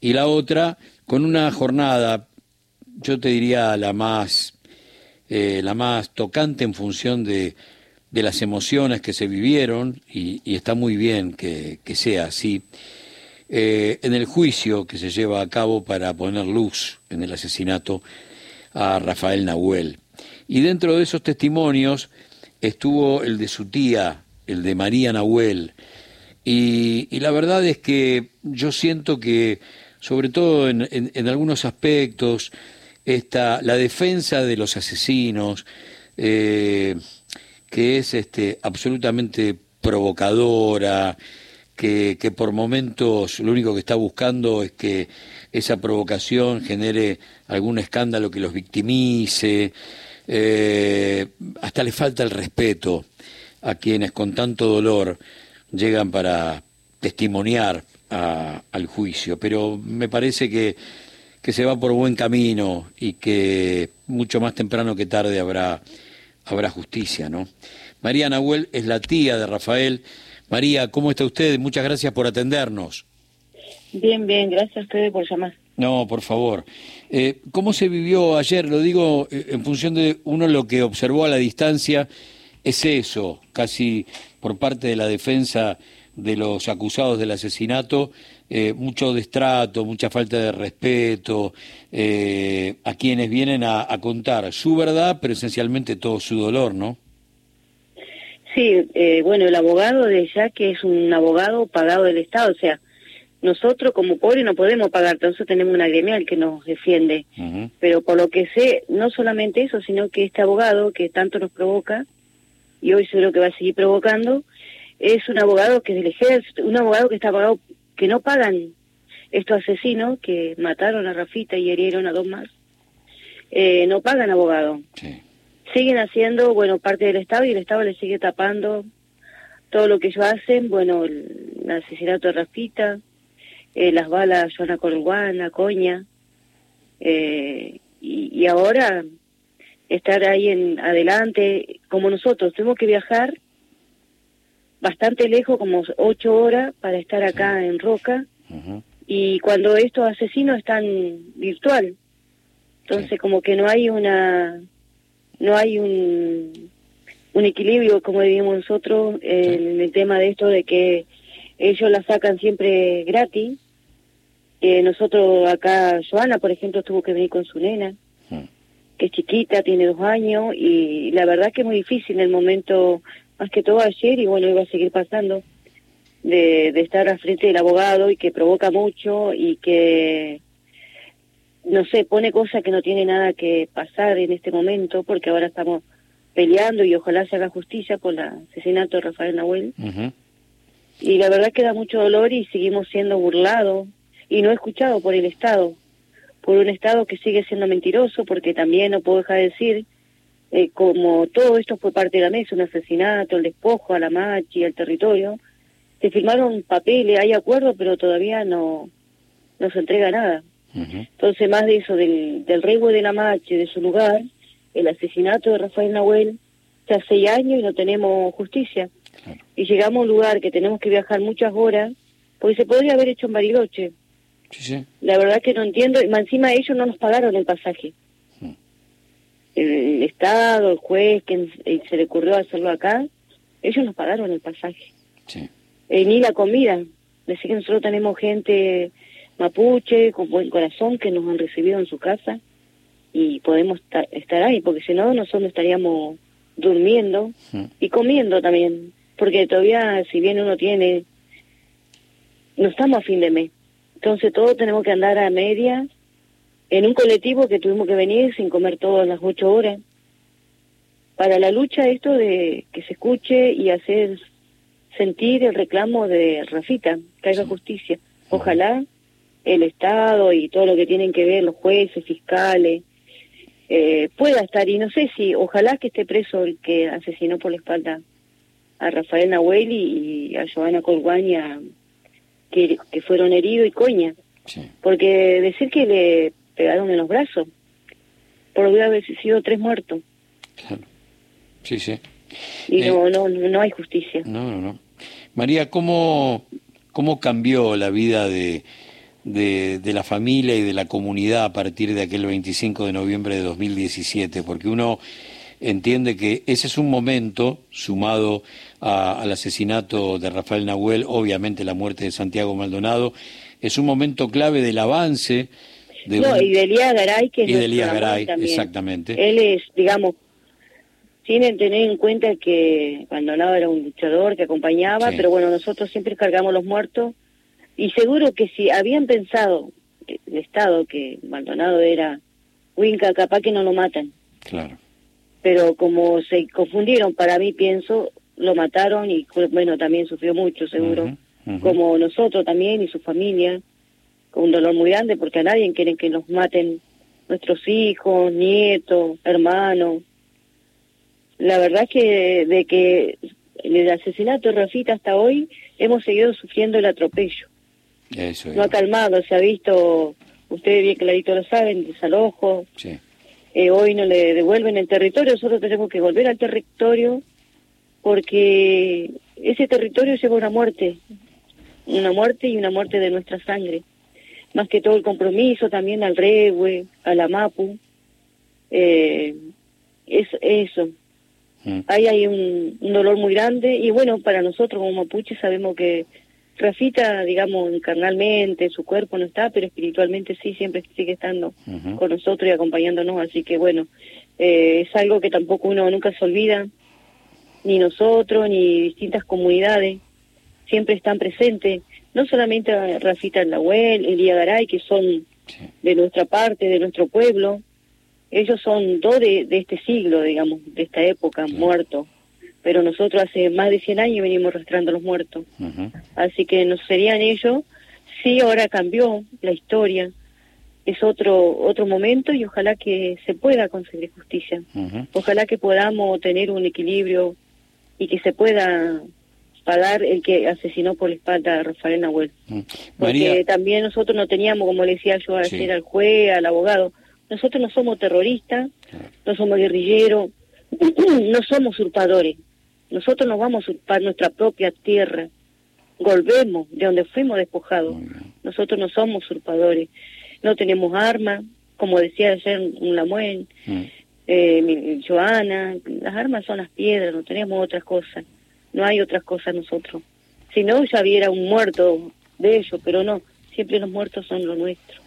y la otra con una jornada, yo te diría la más, eh, la más tocante en función de, de las emociones que se vivieron, y, está muy bien que, sea así, eh, en el juicio que se lleva a cabo para poner luz en el asesinato a Rafael Nahuel. Y dentro de esos testimonios estuvo el de su tía, el de María Nahuel, y, la verdad es que yo siento que, sobre todo en, en, algunos aspectos, esta, la defensa de los asesinos, eh, que es este, absolutamente provocadora, que, que, por momentos lo único que está buscando es que esa provocación genere algún escándalo que los victimice, eh, hasta le falta el respeto a quienes con tanto dolor llegan para testimoniar al juicio, pero me parece que, que se va por buen camino y que mucho más temprano que tarde habrá habrá justicia, ¿no? María Nahuel es la tía de Rafael. María, ¿cómo está usted? Muchas gracias por atendernos. Bien, bien, gracias a ustedes por llamar. No, por favor. Eh, ¿Cómo se vivió ayer? Lo digo eh, en función de uno lo que observó a la distancia, es eso, casi por parte de la defensa de los acusados del asesinato, eh, mucho destrato, mucha falta de respeto eh, a quienes vienen a, contar su verdad, pero esencialmente todo su dolor, ¿no? Sí, eh, bueno, el abogado de ya que es un abogado pagado del Estado, o sea, nosotros como pobres no podemos pagar, entonces tenemos una gremial que nos defiende. Pero por lo que sé, no solamente eso, sino que este abogado que tanto nos provoca, y hoy seguro que va a seguir provocando, es un abogado que es del ejército, un abogado que está pagado que no pagan estos asesinos que mataron a Rafita y herieron a dos más, eh, no pagan abogado. Siguen haciendo, bueno, parte del Estado y el Estado le sigue tapando todo lo que ellos hacen, bueno, el, asesinato de Rafita, eh, las balas Joana Corguana, Coña, eh, y, y ahora estar ahí en adelante, como nosotros, tenemos que viajar bastante lejos, como ocho horas, para estar acá en Roca. Y cuando estos asesinos están virtual, entonces como que no hay una, no hay un, un equilibrio como decimos nosotros en el tema de esto de que ellos la sacan siempre gratis. Eh, nosotros acá, Joana, por ejemplo, tuvo que venir con su nena, que es chiquita, tiene dos años, y la verdad que es muy difícil en el momento más que todo ayer y bueno, iba a seguir pasando, de, de estar al frente del abogado y que provoca mucho y que, no sé, pone cosas que no tiene nada que pasar en este momento porque ahora estamos peleando y ojalá se haga justicia por el asesinato de Rafael Nahuel. Y la verdad que da mucho dolor y seguimos siendo burlados y no escuchados por el Estado, por un Estado que sigue siendo mentiroso porque también no puedo dejar de decir eh, como todo esto fue parte de la mesa, un asesinato, el despojo a la machi, al territorio, se firmaron papeles, hay acuerdos, pero todavía no, no se entrega nada. Entonces, más de eso, del, del de la machi, de su lugar, el asesinato de Rafael Nahuel, ya seis años y no tenemos justicia. Y llegamos a un lugar que tenemos que viajar muchas horas, porque se podría haber hecho en Bariloche. La verdad que no entiendo, y encima ellos no nos pagaron el pasaje el Estado, el juez, que se le ocurrió hacerlo acá, ellos nos pagaron el pasaje. Sí. Eh, ni la comida. Decir que nosotros tenemos gente mapuche, con buen corazón, que nos han recibido en su casa y podemos estar ahí, porque si no, nosotros estaríamos durmiendo y comiendo también, porque todavía, si bien uno tiene, no estamos a fin de mes. Entonces todos tenemos que andar a media en un colectivo que tuvimos que venir sin comer todas las ocho horas, para la lucha esto de que se escuche y hacer sentir el reclamo de Rafita, que haya justicia. Ojalá el Estado y todo lo que tienen que ver, los jueces, fiscales, eh, pueda estar, y no sé si, ojalá que esté preso el que asesinó por la espalda a Rafael Nahuel y, a Joana Colguaña, que, que fueron heridos y coña. Porque decir que le pegaron en los brazos. Por haber sido tres muertos. Claro. Sí, sí. Y no, eh, no, no hay justicia. No, no, no. María, ¿cómo, cómo cambió la vida de, de, de, la familia y de la comunidad a partir de aquel 25 de noviembre de 2017, porque uno entiende que ese es un momento, sumado al asesinato de Rafael Nahuel, obviamente la muerte de Santiago Maldonado, es un momento clave del avance. De no, y de Elías Garay, que y de Garay, exactamente. Él es, digamos, tienen que tener en cuenta que Maldonado era un luchador que acompañaba, pero bueno, nosotros siempre cargamos los muertos y seguro que si habían pensado el Estado que Maldonado era Winca, capaz que no lo matan. Claro. Pero como se confundieron, para mí pienso, lo mataron y bueno, también sufrió mucho, seguro. Como nosotros también y su familia, con un dolor muy grande porque a nadie quieren que nos maten nuestros hijos, nietos, hermanos. La verdad que de que el asesinato de Rafita hasta hoy hemos seguido sufriendo el atropello. no ha calmado, se ha visto, ustedes bien clarito lo saben, desalojo. Eh, hoy no le devuelven el territorio, nosotros tenemos que volver al territorio porque ese territorio lleva una muerte, una muerte y una muerte de nuestra sangre. Más que todo el compromiso también al Regue, a la Mapu. Eh, es eso. Mm. Ahí hay un, dolor muy grande y bueno, para nosotros como mapuches sabemos que Rafita, digamos, carnalmente, su cuerpo no está, pero espiritualmente sí, siempre sigue estando con nosotros y acompañándonos. Así que bueno, eh, es algo que tampoco uno nunca se olvida, ni nosotros, ni distintas comunidades, siempre están presentes. No solamente Rafita Nahuel, Elía Garay, que son de nuestra parte, de nuestro pueblo, ellos son dos de, este siglo, digamos, de esta época, muertos pero nosotros hace más de 100 años venimos arrastrando los muertos. Así que no serían ellos. Sí, ahora cambió la historia, es otro otro momento y ojalá que se pueda conseguir justicia. Ojalá que podamos tener un equilibrio y que se pueda pagar el que asesinó por la espalda a Rafael Nahuel. Porque también nosotros no teníamos, como le decía yo ayer al juez, al abogado, nosotros no somos terroristas, no somos guerrilleros, no somos usurpadores. Nosotros nos vamos a usurpar nuestra propia tierra. Volvemos de donde fuimos despojados. Nosotros no somos usurpadores. No tenemos armas, como decía ayer un Lamuen, mm. eh, Joana. Las armas son las piedras, no tenemos otras cosas. No hay otras cosas nosotros. Si no, ya hubiera un muerto de ellos, pero no. Siempre los muertos son los nuestros.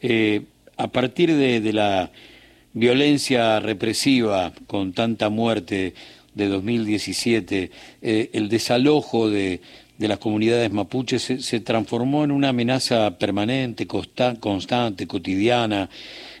eh, a partir de, la violencia represiva con tanta muerte de 2017, eh, el desalojo de, de, las comunidades mapuches se, transformó en una amenaza permanente, constante, cotidiana,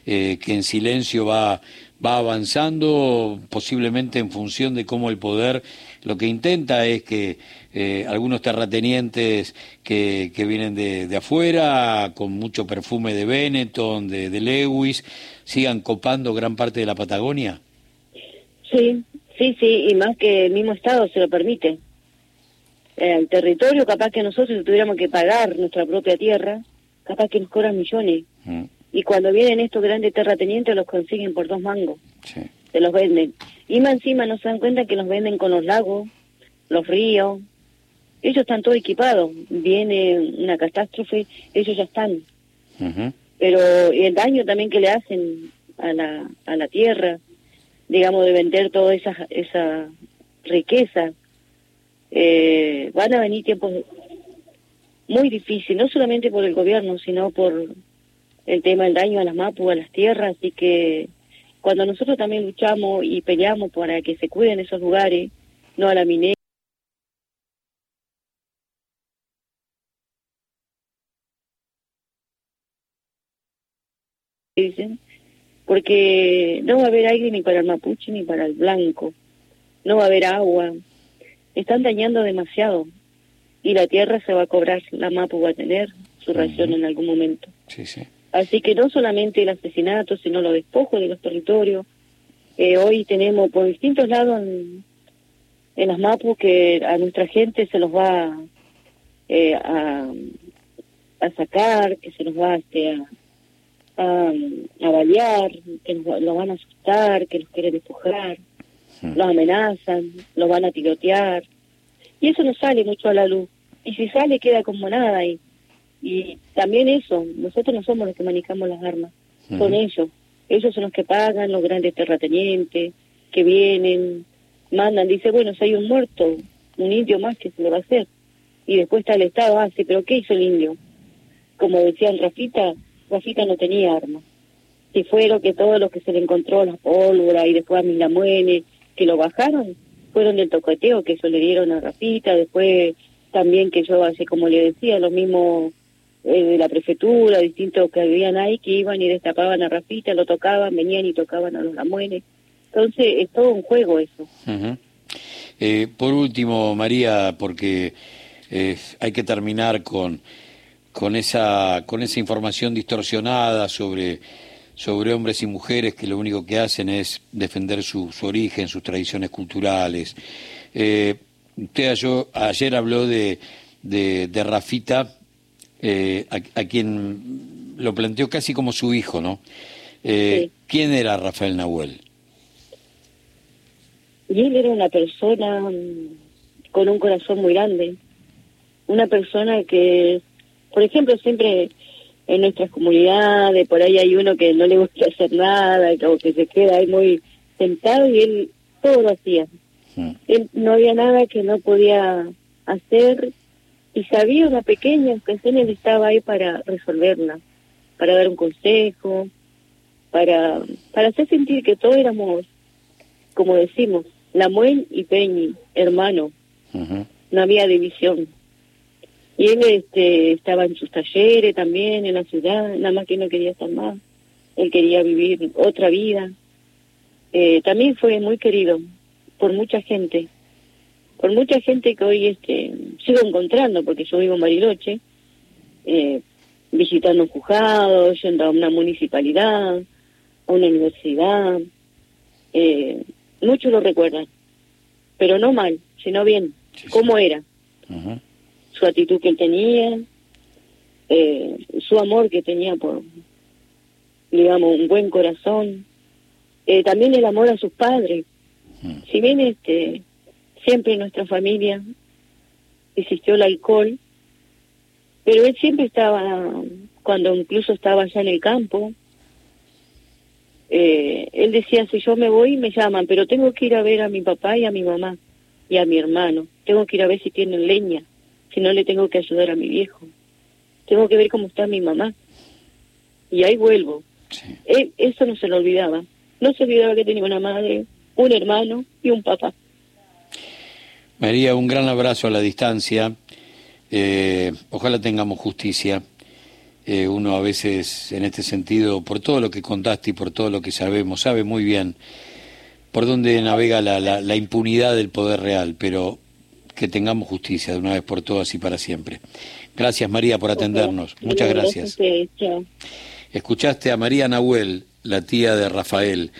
eh, que en silencio va, va avanzando, posiblemente en función de cómo el poder lo que intenta es que eh, algunos terratenientes que, que vienen de, de, afuera, con mucho perfume de Benetton, de Lewis, sigan copando gran parte de la Patagonia. Sí, Sí, sí, y más que el mismo Estado se lo permite. El territorio, capaz que nosotros tuviéramos que pagar nuestra propia tierra, capaz que nos cobran millones. Mm. Y cuando vienen estos grandes terratenientes los consiguen por dos mangos. Se los venden. Y más encima no se dan cuenta que los venden con los lagos, los ríos. Ellos están todos equipados. Viene una catástrofe, ellos ya están. Pero el daño también que le hacen a la, a la tierra, digamos, de vender toda esa, esa riqueza. Eh, van a venir tiempos muy difíciles, no solamente por el gobierno, sino por el tema del daño a las mapu, a las tierras, y que cuando nosotros también luchamos y peleamos para que se cuiden esos lugares, no a la minera, dicen, porque no va a haber aire ni para el mapuche ni para el blanco, no va a haber agua, están dañando demasiado y la tierra se va a cobrar, la mapu va a tener su ración en algún momento. Así que no solamente el asesinato, sino los despojos de los territorios. Eh, hoy tenemos por distintos lados en, las mapu que a nuestra gente se los va eh, a, a sacar, que se los va este, a, a, a balear, que lo van a asustar, que los quieren despojar, los amenazan, los van a tirotear. Y eso no sale mucho a la luz. Y si sale queda como nada ahí. Y también eso, nosotros no somos los que manejamos las armas, son ellos. Ellos son los que pagan, los grandes terratenientes, que vienen, mandan, dice, bueno, si hay un muerto, un indio más que se lo va a hacer. Y después está el Estado, ah, sí, pero ¿qué hizo el indio? Como decían Rafita, Rafita no tenía armas. Si fueron que todos los que se le encontró la pólvora y después a Milamuene, que lo bajaron, fueron del toqueteo que eso le dieron a Rafita, después también que yo, así como le decía, lo mismo eh, de la prefectura, distintos que habían ahí, que iban y destapaban a Rafita, lo tocaban, venían y tocaban a los Lamuenes. Entonces es todo un juego eso. eh, por último, María, porque eh, hay que terminar con, con, esa, con esa información distorsionada sobre, sobre hombres y mujeres que lo único que hacen es defender su, su origen, sus tradiciones culturales. Eh, usted ayer, habló de, de, Rafita, eh, a, quien lo planteó casi como su hijo, ¿no? ¿Quién era Rafael Nahuel? Y él era una persona con un corazón muy grande, una persona que, por ejemplo, siempre en nuestras comunidades, por ahí hay uno que no le gusta hacer nada, o que se queda ahí muy sentado y él todo lo hacía. Hmm. Él no había nada que no podía hacer y sabía una pequeña ocasión él estaba ahí para resolverla, para dar un consejo, para, para hacer sentir que todos éramos, como decimos, Lamuel y Peñi, hermano. No había división. Y él este, estaba en sus talleres también en la ciudad, nada más que no quería estar más. Él quería vivir otra vida. Eh, también fue muy querido por mucha gente. Por mucha gente que hoy este, sigo encontrando, porque yo vivo en Bariloche, eh, visitando un juzgado, yendo a una municipalidad, a una universidad. Eh, muchos lo recuerdan, pero no mal, sino bien, cómo era, su actitud que él tenía, eh, su amor que tenía por, digamos, un buen corazón, eh, también el amor a sus padres. Si bien este siempre en nuestra familia existió el alcohol, pero él siempre estaba, cuando incluso estaba allá en el campo, eh, él decía, si yo me voy, me llaman, pero tengo que ir a ver a mi papá y a mi mamá y a mi hermano. Tengo que ir a ver si tienen leña, si no le tengo que ayudar a mi viejo. Tengo que ver cómo está mi mamá. Y ahí vuelvo. Él, eso no se lo olvidaba. No se olvidaba que tenía una madre, un hermano y un papá. María, un gran abrazo a la distancia. Eh, ojalá tengamos justicia. Eh, uno a veces en este sentido, por todo lo que contaste y por todo lo que sabemos, sabe muy bien por dónde navega la, la, impunidad del poder real, pero que tengamos justicia de una vez por todas y para siempre. Gracias María por atendernos, muchas gracias. Escuchaste a María Nahuel, la tía de Rafael,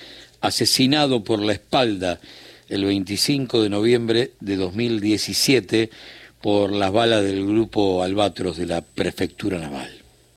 asesinado por la espalda el 25 de noviembre de 2017 por las balas del grupo Albatros de la Prefectura Naval.